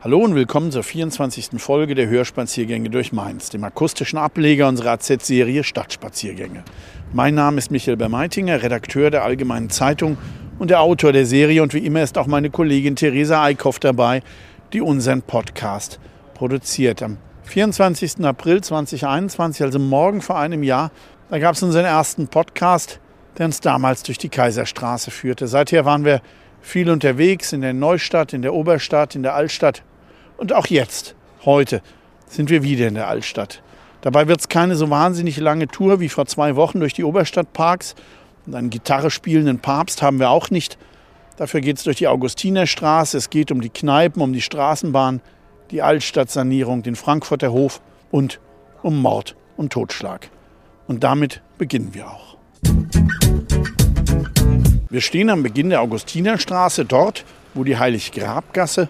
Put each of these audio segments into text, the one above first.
Hallo und willkommen zur 24. Folge der Hörspaziergänge durch Mainz, dem akustischen Ableger unserer AZ-Serie Stadtspaziergänge. Mein Name ist Michael Bermeitinger, Redakteur der Allgemeinen Zeitung und der Autor der Serie und wie immer ist auch meine Kollegin Theresa Eickhoff dabei, die unseren Podcast produziert. Am 24. April 2021, also morgen vor einem Jahr, da gab es unseren ersten Podcast, der uns damals durch die Kaiserstraße führte. Seither waren wir viel unterwegs in der Neustadt, in der Oberstadt, in der Altstadt und auch jetzt, heute, sind wir wieder in der Altstadt. Dabei wird es keine so wahnsinnig lange Tour wie vor zwei Wochen durch die Oberstadtparks. Und einen Gitarre spielenden Papst haben wir auch nicht. Dafür geht es durch die Augustinerstraße. Es geht um die Kneipen, um die Straßenbahn, die Altstadtsanierung, den Frankfurter Hof und um Mord und Totschlag. Und damit beginnen wir auch. Wir stehen am Beginn der Augustinerstraße, dort, wo die Heiliggrabgasse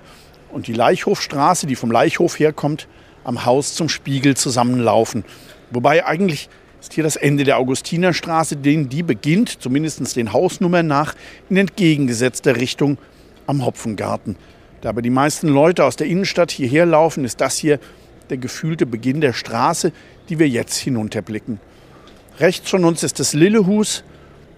und die Leichhofstraße, die vom Leichhof herkommt, am Haus zum Spiegel zusammenlaufen. Wobei eigentlich ist hier das Ende der Augustinerstraße, denn die beginnt, zumindest den Hausnummern nach, in entgegengesetzter Richtung am Hopfengarten. Da aber die meisten Leute aus der Innenstadt hierher laufen, ist das hier der gefühlte Beginn der Straße, die wir jetzt hinunterblicken. Rechts von uns ist das Lillehus,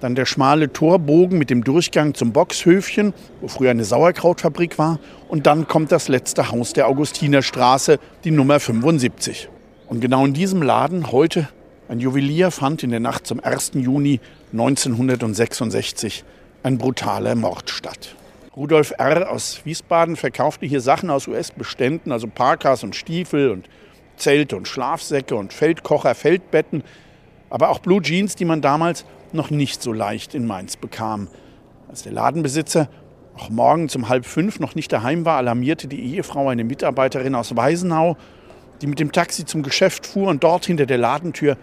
dann der schmale Torbogen mit dem Durchgang zum Boxhöfchen, wo früher eine Sauerkrautfabrik war. Und dann kommt das letzte Haus der Augustinerstraße, die Nummer 75. Und genau in diesem Laden heute ein Juwelier fand in der Nacht zum 1. Juni 1966 ein brutaler Mord statt. Rudolf R. aus Wiesbaden verkaufte hier Sachen aus US-Beständen, also Parkas und Stiefel und Zelte und Schlafsäcke und Feldkocher, Feldbetten, aber auch Blue Jeans, die man damals noch nicht so leicht in Mainz bekam. Als der Ladenbesitzer auch morgens um halb fünf noch nicht daheim war, alarmierte die Ehefrau eine Mitarbeiterin aus Weisenau, die mit dem Taxi zum Geschäft fuhr und dort hinter der Ladentür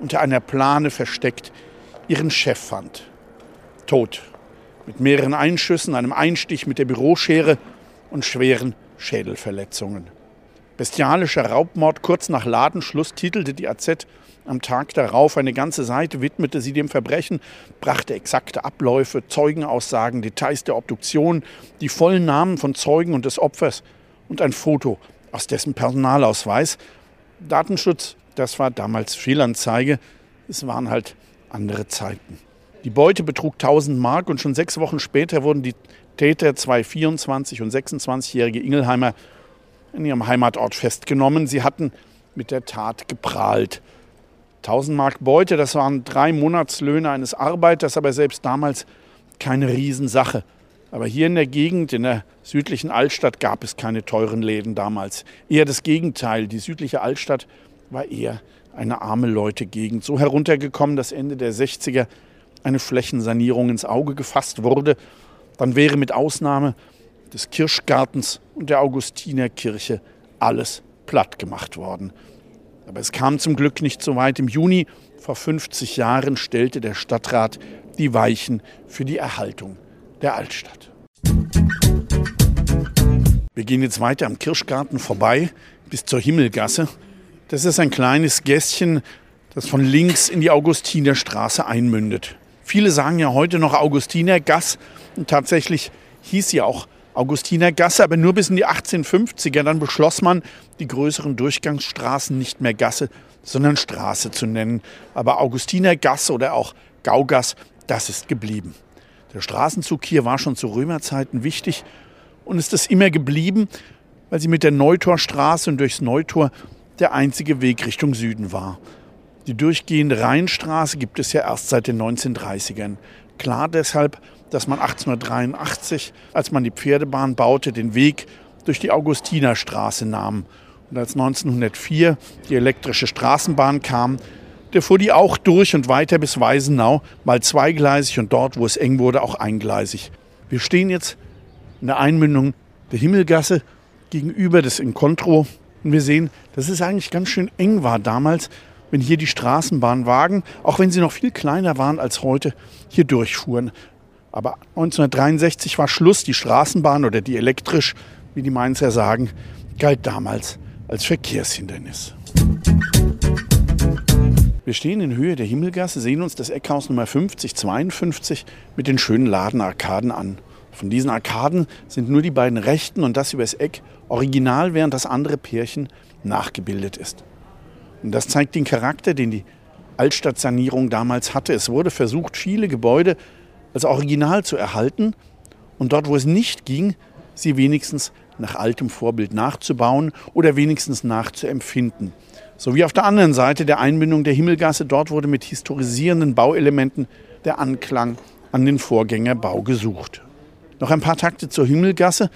unter einer Plane versteckt ihren Chef fand. Tot. Mit mehreren Einschüssen, einem Einstich mit der Büroschere und schweren Schädelverletzungen. Bestialischer Raubmord kurz nach Ladenschluss titelte die AZ am Tag darauf eine ganze Seite widmete sie dem Verbrechen, brachte exakte Abläufe, Zeugenaussagen, Details der Obduktion, die vollen Namen von Zeugen und des Opfers und ein Foto aus dessen Personalausweis. Datenschutz, das war damals Fehlanzeige. Es waren halt andere Zeiten. Die Beute betrug 1000 Mark und schon sechs Wochen später wurden die Täter, zwei 24- und 26-jährige Ingelheimer, in ihrem Heimatort festgenommen. Sie hatten mit der Tat geprahlt. 1000 Mark Beute, das waren drei Monatslöhne eines Arbeiters, aber selbst damals keine Riesensache. Aber hier in der Gegend, in der südlichen Altstadt, gab es keine teuren Läden damals. Eher das Gegenteil. Die südliche Altstadt war eher eine arme Leute-Gegend. So heruntergekommen, dass Ende der 60er eine Flächensanierung ins Auge gefasst wurde. Dann wäre mit Ausnahme des Kirschgartens und der Augustinerkirche alles platt gemacht worden. Aber es kam zum Glück nicht so weit. Im Juni vor 50 Jahren stellte der Stadtrat die Weichen für die Erhaltung der Altstadt. Wir gehen jetzt weiter am Kirschgarten vorbei bis zur Himmelgasse. Das ist ein kleines Gässchen, das von links in die Augustinerstraße einmündet. Viele sagen ja heute noch Augustinergass und tatsächlich hieß sie auch Augustinergasse, aber nur bis in die 1850er. Dann beschloss man, die größeren Durchgangsstraßen nicht mehr Gasse, sondern Straße zu nennen. Aber Augustinergasse oder auch Gaugass, das ist geblieben. Der Straßenzug hier war schon zu Römerzeiten wichtig und ist es immer geblieben, weil sie mit der Neutorstraße und durchs Neutor der einzige Weg Richtung Süden war. Die durchgehende Rheinstraße gibt es ja erst seit den 1930ern. Klar deshalb, dass man 1883, als man die Pferdebahn baute, den Weg durch die Augustinerstraße nahm. Und als 1904 die elektrische Straßenbahn kam, der fuhr die auch durch und weiter bis Weisenau, mal zweigleisig und dort, wo es eng wurde, auch eingleisig. Wir stehen jetzt in der Einmündung der Himmelgasse gegenüber des Incontro. Und wir sehen, dass es eigentlich ganz schön eng war damals, wenn hier die Straßenbahnwagen, auch wenn sie noch viel kleiner waren als heute, hier durchfuhren. Aber 1963 war Schluss. Die Straßenbahn oder die elektrisch, wie die Mainzer sagen, galt damals als Verkehrshindernis. Wir stehen in Höhe der Himmelgasse, sehen uns das Eckhaus Nummer 5052 mit den schönen Ladenarkaden an. Von diesen Arkaden sind nur die beiden rechten und das übers Eck original, während das andere Pärchen nachgebildet ist. Und das zeigt den Charakter, den die Altstadtsanierung damals hatte. Es wurde versucht, viele Gebäude als Original zu erhalten und dort, wo es nicht ging, sie wenigstens nach altem Vorbild nachzubauen oder wenigstens nachzuempfinden. So wie auf der anderen Seite der Einbindung der Himmelgasse. Dort wurde mit historisierenden Bauelementen der Anklang an den Vorgängerbau gesucht. Noch ein paar Takte zur Himmelgasse,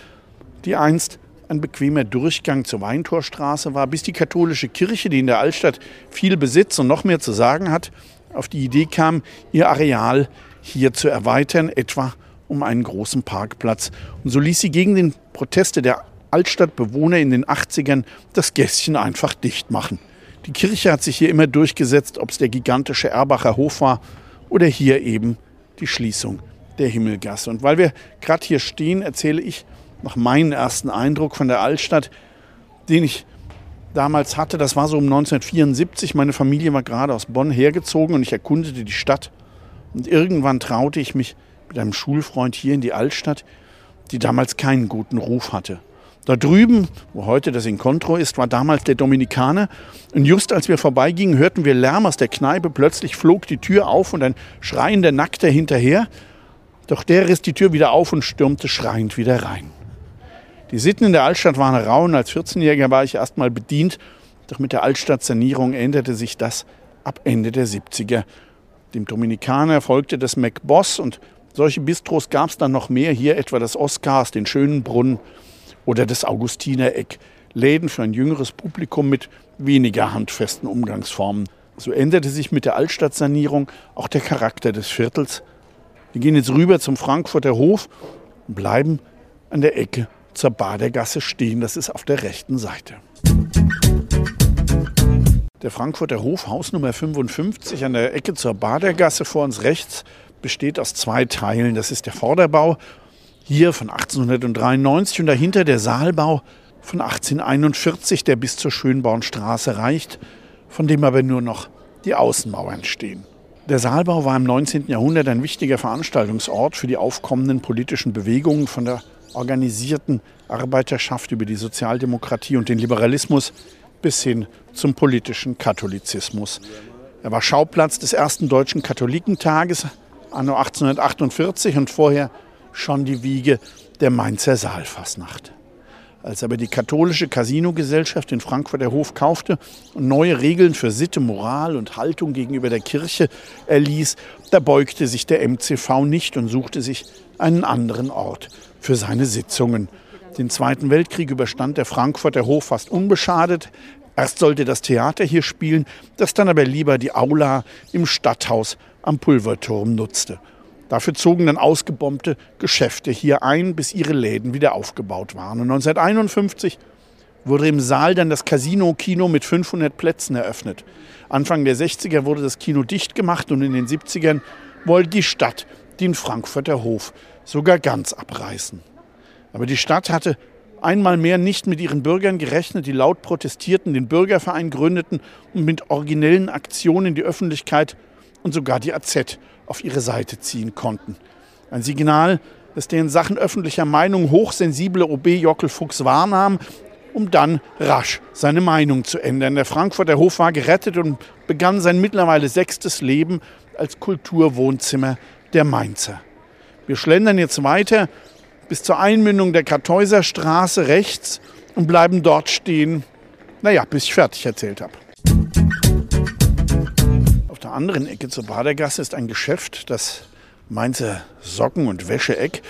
die einst ein bequemer Durchgang zur Weintorstraße war, bis die katholische Kirche, die in der Altstadt viel Besitz und noch mehr zu sagen hat, auf die Idee kam, ihr Areal hier zu erweitern, etwa um einen großen Parkplatz. Und so ließ sie gegen den Proteste der Altstadtbewohner in den 80ern das Gässchen einfach dicht machen. Die Kirche hat sich hier immer durchgesetzt, ob es der gigantische Erbacher Hof war oder hier eben die Schließung der Himmelgasse. Und weil wir gerade hier stehen, erzähle ich noch meinen ersten Eindruck von der Altstadt, den ich damals hatte. Das war so um 1974. Meine Familie war gerade aus Bonn hergezogen und ich erkundete die Stadt. Und irgendwann traute ich mich mit einem Schulfreund hier in die Altstadt, die damals keinen guten Ruf hatte. Da drüben, wo heute das Incontro ist, war damals der Dominikaner. Und just als wir vorbeigingen, hörten wir Lärm aus der Kneipe. Plötzlich flog die Tür auf und ein schreiender Nackter hinterher. Doch der riss die Tür wieder auf und stürmte schreiend wieder rein. Die Sitten in der Altstadt waren rau und als 14-Jähriger war ich erst mal bedient. Doch mit der Altstadtsanierung änderte sich das ab Ende der 70er. Dem Dominikaner folgte das McBoss und solche Bistros gab es dann noch mehr. Hier etwa das Oscars, den Schönen Brunnen oder das Augustinereck. Läden für ein jüngeres Publikum mit weniger handfesten Umgangsformen. So änderte sich mit der Altstadtsanierung auch der Charakter des Viertels. Wir gehen jetzt rüber zum Frankfurter Hof und bleiben an der Ecke zur Badergasse stehen. Das ist auf der rechten Seite. Der Frankfurter Hof, Haus Nummer 55 an der Ecke zur Badergasse vor uns rechts, besteht aus zwei Teilen. Das ist der Vorderbau hier von 1893 und dahinter der Saalbau von 1841, der bis zur Schönbornstraße reicht, von dem aber nur noch die Außenmauern stehen. Der Saalbau war im 19. Jahrhundert ein wichtiger Veranstaltungsort für die aufkommenden politischen Bewegungen von der organisierten Arbeiterschaft über die Sozialdemokratie und den Liberalismus bis hin zum politischen Katholizismus. Er war Schauplatz des ersten deutschen Katholikentages anno 1848 und vorher schon die Wiege der Mainzer Saalfasnacht. Als aber die katholische Casinogesellschaft in Frankfurt der Hof kaufte und neue Regeln für Sitte, Moral und Haltung gegenüber der Kirche erließ, da beugte sich der MCV nicht und suchte sich einen anderen Ort für seine Sitzungen. Den Zweiten Weltkrieg überstand der Frankfurter Hof fast unbeschadet. Erst sollte das Theater hier spielen, das dann aber lieber die Aula im Stadthaus am Pulverturm nutzte. Dafür zogen dann ausgebombte Geschäfte hier ein, bis ihre Läden wieder aufgebaut waren. Und 1951 wurde im Saal dann das Casino-Kino mit 500 Plätzen eröffnet. Anfang der 60er wurde das Kino dicht gemacht und in den 70ern wollte die Stadt den Frankfurter Hof sogar ganz abreißen. Aber die Stadt hatte einmal mehr nicht mit ihren Bürgern gerechnet, die laut protestierten, den Bürgerverein gründeten und mit originellen Aktionen die Öffentlichkeit und sogar die AZ auf ihre Seite ziehen konnten. Ein Signal, das der in Sachen öffentlicher Meinung hochsensible OB Jockel Fuchs wahrnahm, um dann rasch seine Meinung zu ändern. Der Frankfurter Hof war gerettet und begann sein mittlerweile sechstes Leben als Kulturwohnzimmer der Mainzer. Wir schlendern jetzt weiter bis zur Einmündung der Kartäuser Straße rechts und bleiben dort stehen, naja, bis ich fertig erzählt habe. Auf der anderen Ecke zur Badergasse ist ein Geschäft, das Mainzer Socken- und Wäscheeck,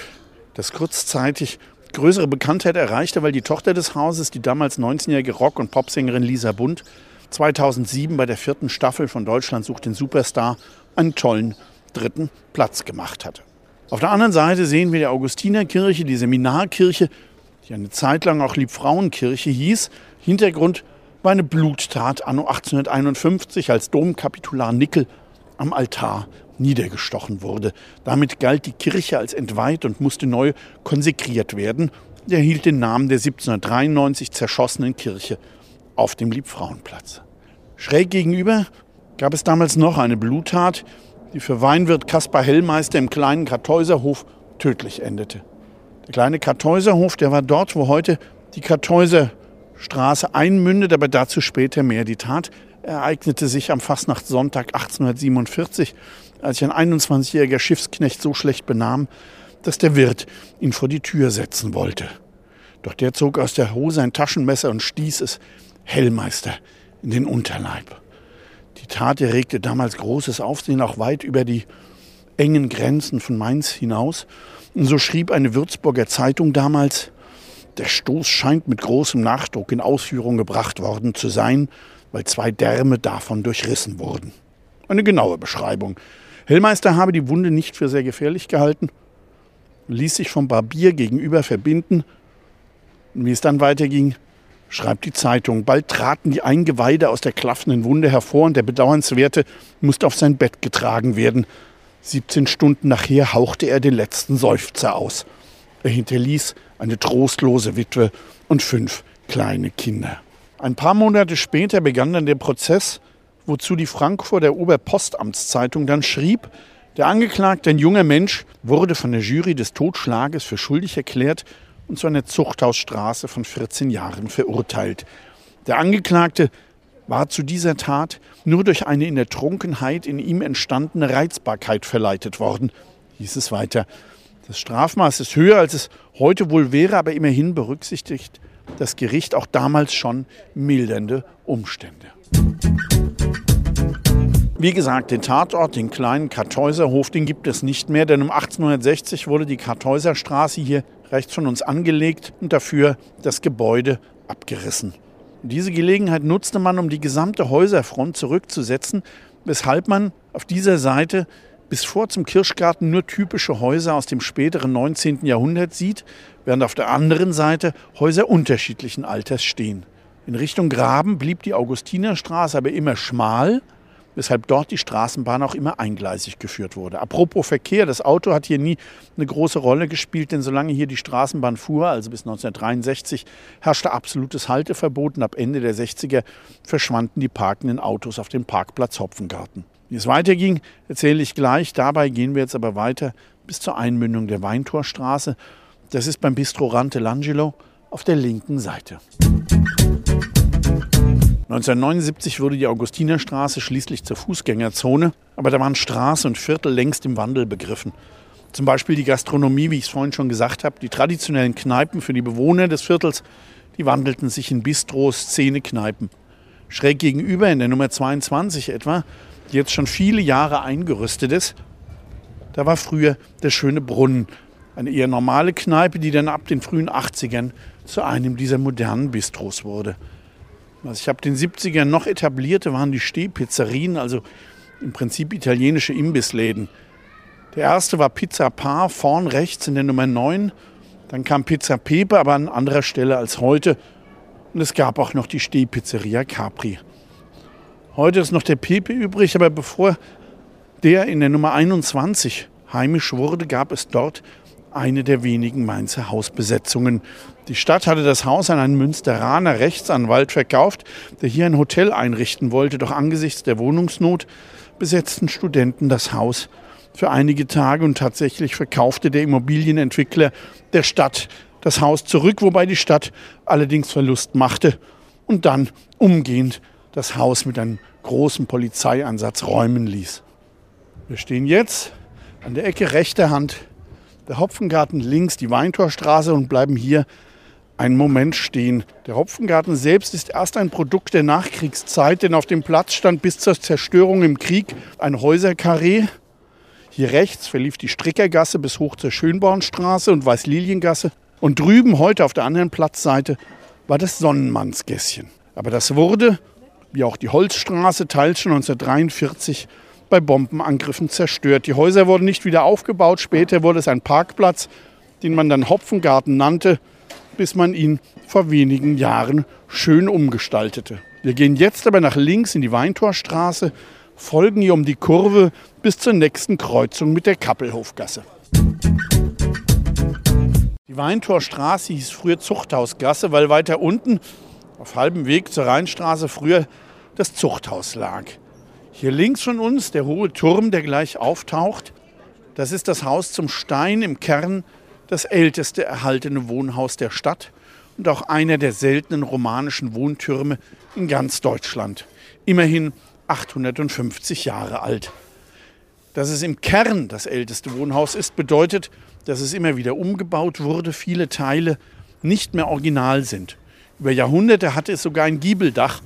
das kurzzeitig größere Bekanntheit erreichte, weil die Tochter des Hauses, die damals 19-jährige Rock- und Popsängerin Lisa Bund, 2007 bei der vierten Staffel von Deutschland sucht den Superstar einen tollen dritten Platz gemacht hatte. Auf der anderen Seite sehen wir die Augustinerkirche, die Seminarkirche, die eine Zeit lang auch Liebfrauenkirche hieß. Hintergrund war eine Bluttat anno 1851, als Domkapitular Nickel am Altar niedergestochen wurde. Damit galt die Kirche als entweiht und musste neu konsekriert werden. Er erhielt den Namen der 1793 zerschossenen Kirche auf dem Liebfrauenplatz. Schräg gegenüber gab es damals noch eine Bluttat, die für Weinwirt Kaspar Hellmeister im kleinen Kartäuserhof tödlich endete. Der kleine Kartäuserhof, der war dort, wo heute die Kartäuserstraße einmündet, aber dazu später mehr. Die Tat ereignete sich am Fastnachtssonntag 1847, als sich ein 21-jähriger Schiffsknecht so schlecht benahm, dass der Wirt ihn vor die Tür setzen wollte. Doch der zog aus der Hose ein Taschenmesser und stieß es Hellmeister in den Unterleib. Die Tat erregte damals großes Aufsehen, auch weit über die engen Grenzen von Mainz hinaus. Und so schrieb eine Würzburger Zeitung damals, der Stoß scheint mit großem Nachdruck in Ausführung gebracht worden zu sein, weil zwei Därme davon durchrissen wurden. Eine genaue Beschreibung. Hellmeister habe die Wunde nicht für sehr gefährlich gehalten, ließ sich vom Barbier gegenüber verbinden. wie es dann weiterging, schreibt die Zeitung. Bald traten die Eingeweide aus der klaffenden Wunde hervor und der Bedauernswerte musste auf sein Bett getragen werden. 17 Stunden nachher hauchte er den letzten Seufzer aus. Er hinterließ eine trostlose Witwe und fünf kleine Kinder. Ein paar Monate später begann dann der Prozess, wozu die Frankfurter Oberpostamtszeitung dann schrieb, der Angeklagte, ein junger Mensch, wurde von der Jury des Totschlages für schuldig erklärt und zu einer Zuchthausstraße von 14 Jahren verurteilt. Der Angeklagte war zu dieser Tat nur durch eine in der Trunkenheit in ihm entstandene Reizbarkeit verleitet worden, hieß es weiter. Das Strafmaß ist höher, als es heute wohl wäre, aber immerhin berücksichtigt das Gericht auch damals schon mildernde Umstände. Wie gesagt, den Tatort, den kleinen Kartäuserhof, den gibt es nicht mehr, denn um 1860 wurde die Kartäuserstraße hier rechts von uns angelegt und dafür das Gebäude abgerissen. Diese Gelegenheit nutzte man, um die gesamte Häuserfront zurückzusetzen, weshalb man auf dieser Seite bis vor zum Kirschgarten nur typische Häuser aus dem späteren 19. Jahrhundert sieht, während auf der anderen Seite Häuser unterschiedlichen Alters stehen. In Richtung Graben blieb die Augustinerstraße aber immer schmal, weshalb dort die Straßenbahn auch immer eingleisig geführt wurde. Apropos Verkehr, das Auto hat hier nie eine große Rolle gespielt, denn solange hier die Straßenbahn fuhr, also bis 1963, herrschte absolutes Halteverbot und ab Ende der 60er verschwanden die parkenden Autos auf dem Parkplatz Hopfengarten. Wie es weiterging, erzähle ich gleich. Dabei gehen wir jetzt aber weiter bis zur Einmündung der Weintorstraße. Das ist beim Bistro Rante Langelo auf der linken Seite. 1979 wurde die Augustinerstraße schließlich zur Fußgängerzone, aber da waren Straße und Viertel längst im Wandel begriffen. Zum Beispiel die Gastronomie, wie ich es vorhin schon gesagt habe, die traditionellen Kneipen für die Bewohner des Viertels, die wandelten sich in Bistros, Szenekneipen. Schräg gegenüber in der Nummer 22 etwa, die jetzt schon viele Jahre eingerüstet ist, da war früher der schöne Brunnen, eine eher normale Kneipe, die dann ab den frühen 80ern zu einem dieser modernen Bistros wurde. Was ich habe den 70ern noch etablierte, waren die Stehpizzerien, also im Prinzip italienische Imbissläden. Der erste war Pizza Par, vorn rechts in der Nummer 9. Dann kam Pizza Pepe, aber an anderer Stelle als heute. Und es gab auch noch die Stehpizzeria Capri. Heute ist noch der Pepe übrig, aber bevor der in der Nummer 21 heimisch wurde, gab es dort eine der wenigen Mainzer Hausbesetzungen. Die Stadt hatte das Haus an einen Münsteraner Rechtsanwalt verkauft, der hier ein Hotel einrichten wollte. Doch angesichts der Wohnungsnot besetzten Studenten das Haus für einige Tage und tatsächlich verkaufte der Immobilienentwickler der Stadt das Haus zurück, wobei die Stadt allerdings Verlust machte und dann umgehend das Haus mit einem großen Polizeieinsatz räumen ließ. Wir stehen jetzt an der Ecke rechter Hand der Hopfengarten links die Weintorstraße und bleiben hier einen Moment stehen. Der Hopfengarten selbst ist erst ein Produkt der Nachkriegszeit, denn auf dem Platz stand bis zur Zerstörung im Krieg ein Häuserkarree. Hier rechts verlief die Strickergasse bis hoch zur Schönbornstraße und Weißliliengasse. Und drüben, heute auf der anderen Platzseite, war das Sonnenmannsgässchen. Aber das wurde, wie auch die Holzstraße, teils schon 1943 bei Bombenangriffen zerstört. Die Häuser wurden nicht wieder aufgebaut. Später wurde es ein Parkplatz, den man dann Hopfengarten nannte. Bis man ihn vor wenigen Jahren schön umgestaltete. Wir gehen jetzt aber nach links in die Weintorstraße, folgen hier um die Kurve bis zur nächsten Kreuzung mit der Kappelhofgasse. Die Weintorstraße hieß früher Zuchthausgasse, weil weiter unten auf halbem Weg zur Rheinstraße früher das Zuchthaus lag. Hier links von uns der hohe Turm, der gleich auftaucht. Das ist das Haus zum Stein im Kern, das älteste erhaltene Wohnhaus der Stadt und auch einer der seltenen romanischen Wohntürme in ganz Deutschland. Immerhin 850 Jahre alt. Dass es im Kern das älteste Wohnhaus ist, bedeutet, dass es immer wieder umgebaut wurde, viele Teile nicht mehr original sind. Über Jahrhunderte hatte es sogar ein Giebeldach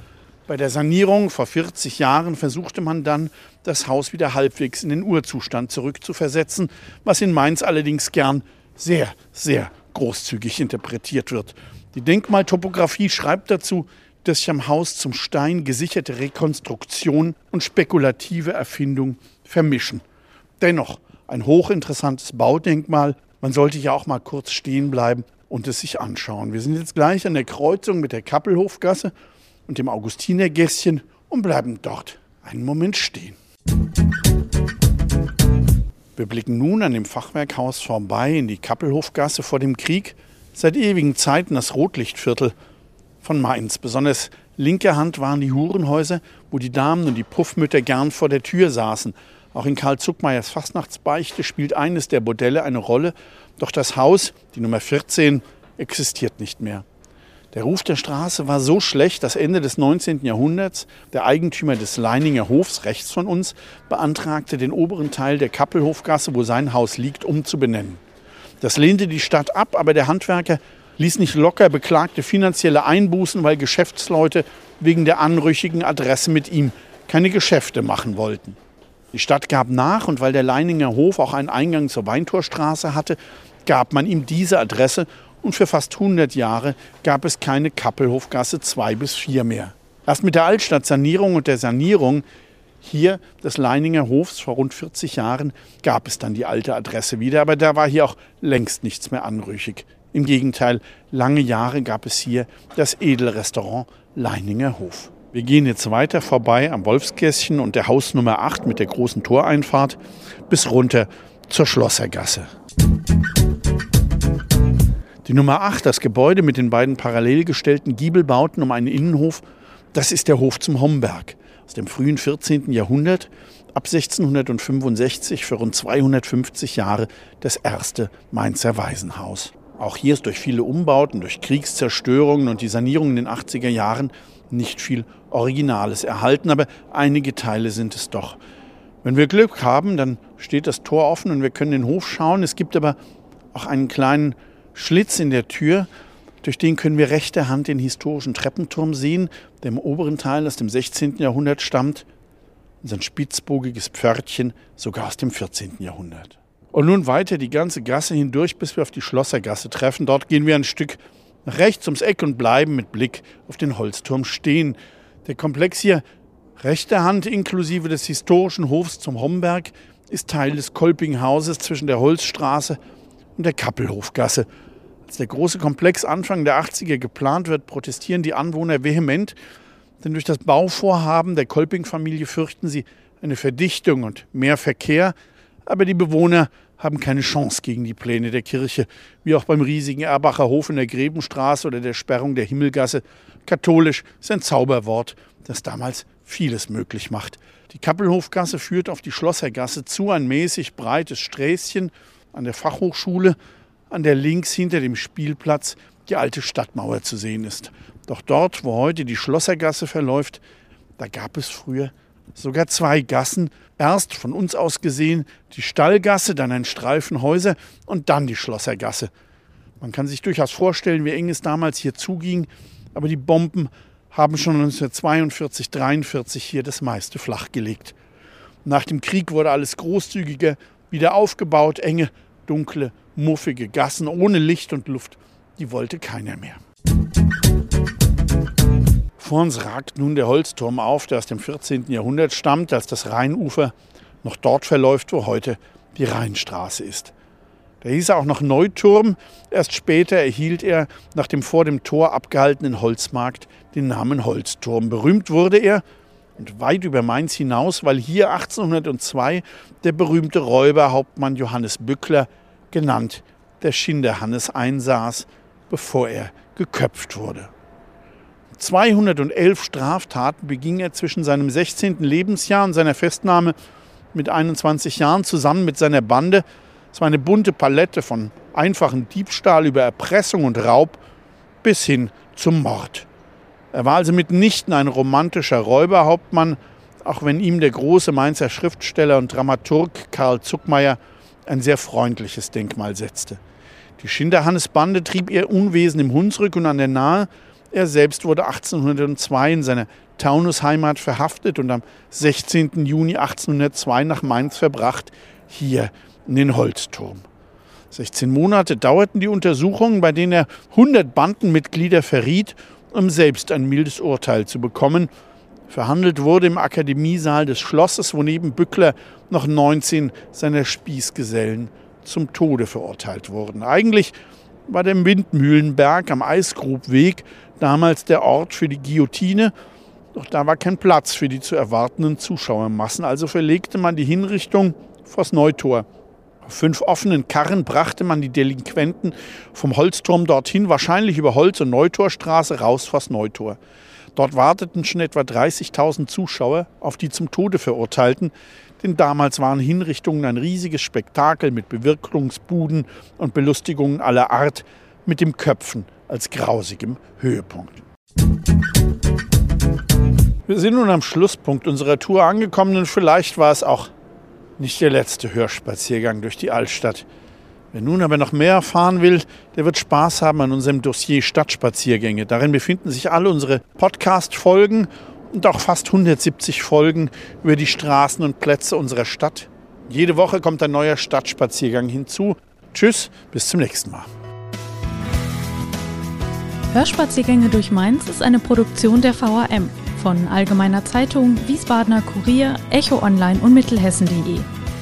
bei der Sanierung vor 40 Jahren versuchte man dann, das Haus wieder halbwegs in den Urzustand zurückzuversetzen, was in Mainz allerdings gern sehr, sehr großzügig interpretiert wird. Die Denkmaltopographie schreibt dazu, dass sich am Haus zum Stein gesicherte Rekonstruktion und spekulative Erfindung vermischen. Dennoch ein hochinteressantes Baudenkmal. Man sollte ja auch mal kurz stehen bleiben und es sich anschauen. Wir sind jetzt gleich an der Kreuzung mit der Kappelhofgasse und dem Augustinergässchen und bleiben dort einen Moment stehen. Wir blicken nun an dem Fachwerkhaus vorbei in die Kappelhofgasse vor dem Krieg, seit ewigen Zeiten das Rotlichtviertel von Mainz. Besonders linker Hand waren die Hurenhäuser, wo die Damen und die Puffmütter gern vor der Tür saßen. Auch in Karl Zuckmeyers Fastnachtsbeichte spielt eines der Bordelle eine Rolle, doch das Haus, die Nummer 14, existiert nicht mehr. Der Ruf der Straße war so schlecht, dass Ende des 19. Jahrhunderts der Eigentümer des Leininger Hofs rechts von uns beantragte, den oberen Teil der Kappelhofgasse, wo sein Haus liegt, umzubenennen. Das lehnte die Stadt ab, aber der Handwerker ließ nicht locker, beklagte finanzielle Einbußen, weil Geschäftsleute wegen der anrüchigen Adresse mit ihm keine Geschäfte machen wollten. Die Stadt gab nach und weil der Leininger Hof auch einen Eingang zur Weintorstraße hatte, gab man ihm diese Adresse und für fast 100 Jahre gab es keine Kappelhofgasse 2 bis 4 mehr. Erst mit der Altstadtsanierung und der Sanierung hier des Leininger Hofs vor rund 40 Jahren gab es dann die alte Adresse wieder, aber da war hier auch längst nichts mehr anrüchig. Im Gegenteil, lange Jahre gab es hier das Edelrestaurant Leininger Hof. Wir gehen jetzt weiter vorbei am Wolfsgässchen und der Hausnummer 8 mit der großen Toreinfahrt bis runter zur Schlossergasse. Die Nummer 8, das Gebäude mit den beiden parallel gestellten Giebelbauten um einen Innenhof, das ist der Hof zum Homberg aus dem frühen 14. Jahrhundert, ab 1665 für rund 250 Jahre das erste Mainzer Waisenhaus. Auch hier ist durch viele Umbauten, durch Kriegszerstörungen und die Sanierung in den 80er Jahren nicht viel Originales erhalten, aber einige Teile sind es doch. Wenn wir Glück haben, dann steht das Tor offen und wir können den Hof schauen. Es gibt aber auch einen kleinen Schlitz in der Tür, durch den können wir rechter Hand den historischen Treppenturm sehen, der im oberen Teil aus dem 16. Jahrhundert stammt und sein spitzbogiges Pförtchen sogar aus dem 14. Jahrhundert. Und nun weiter die ganze Gasse hindurch, bis wir auf die Schlossergasse treffen. Dort gehen wir ein Stück nach rechts ums Eck und bleiben mit Blick auf den Holzturm stehen. Der Komplex hier rechter Hand inklusive des historischen Hofs zum Homberg ist Teil des Kolpinghauses zwischen der Holzstraße und der Kappelhofgasse. Als der große Komplex Anfang der 80er geplant wird, protestieren die Anwohner vehement, denn durch das Bauvorhaben der Kolping-Familie fürchten sie eine Verdichtung und mehr Verkehr, aber die Bewohner haben keine Chance gegen die Pläne der Kirche, wie auch beim riesigen Erbacher Hof in der Grebenstraße oder der Sperrung der Himmelgasse. Katholisch ist ein Zauberwort, das damals vieles möglich macht. Die Kappelhofgasse führt auf die Schlossergasse zu, ein mäßig breites Sträßchen an der Fachhochschule, an der links hinter dem Spielplatz die alte Stadtmauer zu sehen ist. Doch dort, wo heute die Schlossergasse verläuft, da gab es früher sogar zwei Gassen. Erst von uns aus gesehen die Stallgasse, dann ein Streifen Häuser und dann die Schlossergasse. Man kann sich durchaus vorstellen, wie eng es damals hier zuging, aber die Bomben haben schon 1942, 1943 hier das meiste flachgelegt. Nach dem Krieg wurde alles großzügiger, wieder aufgebaut, enge, dunkle, muffige Gassen ohne Licht und Luft. Die wollte keiner mehr. Vor uns ragt nun der Holzturm auf, der aus dem 14. Jahrhundert stammt, als das Rheinufer noch dort verläuft, wo heute die Rheinstraße ist. Da hieß er auch noch Neuturm. Erst später erhielt er nach dem vor dem Tor abgehaltenen Holzmarkt den Namen Holzturm. Berühmt wurde er und weit über Mainz hinaus, weil hier 1802 der berühmte Räuberhauptmann Johannes Bückler, genannt der Schinderhannes, einsaß, bevor er geköpft wurde. 211 Straftaten beging er zwischen seinem 16. Lebensjahr und seiner Festnahme mit 21 Jahren zusammen mit seiner Bande. Es war eine bunte Palette von einfachen Diebstahl über Erpressung und Raub bis hin zum Mord. Er war also mitnichten ein romantischer Räuberhauptmann, auch wenn ihm der große Mainzer Schriftsteller und Dramaturg Karl Zuckmeier ein sehr freundliches Denkmal setzte. Die Schinderhannes-Bande trieb ihr Unwesen im Hunsrück und an der Nahe. Er selbst wurde 1802 in seiner Taunusheimat verhaftet und am 16. Juni 1802 nach Mainz verbracht, hier in den Holzturm. 16 Monate dauerten die Untersuchungen, bei denen er 100 Bandenmitglieder verriet, um selbst ein mildes Urteil zu bekommen. Verhandelt wurde im Akademiesaal des Schlosses, wo neben Bückler noch 19 seiner Spießgesellen zum Tode verurteilt wurden. Eigentlich war der Windmühlenberg am Eisgrubweg damals der Ort für die Guillotine, doch da war kein Platz für die zu erwartenden Zuschauermassen, also verlegte man die Hinrichtung vors Neutor. Auf fünf offenen Karren brachte man die Delinquenten vom Holzturm dorthin, wahrscheinlich über Holz- und Neutorstraße raus vors Neutor. Dort warteten schon etwa 30.000 Zuschauer auf die zum Tode Verurteilten, denn damals waren Hinrichtungen ein riesiges Spektakel mit Bewirkungsbuden und Belustigungen aller Art, mit dem Köpfen als grausigem Höhepunkt. Wir sind nun am Schlusspunkt unserer Tour angekommen und vielleicht war es auch nicht der letzte Hörspaziergang durch die Altstadt. Wer nun aber noch mehr erfahren will, der wird Spaß haben an unserem Dossier Stadtspaziergänge. Darin befinden sich alle unsere Podcast-Folgen und auch fast 170 Folgen über die Straßen und Plätze unserer Stadt. Jede Woche kommt ein neuer Stadtspaziergang hinzu. Tschüss, bis zum nächsten Mal. Hörspaziergänge durch Mainz ist eine Produktion der VAM von Allgemeiner Zeitung, Wiesbadener Kurier, Echo Online und Mittelhessen.de.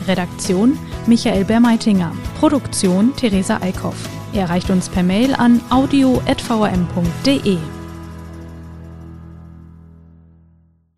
Redaktion Michael Bermeitinger. Produktion Theresa Eickhoff. Er erreicht uns per Mail an audio.vm.de.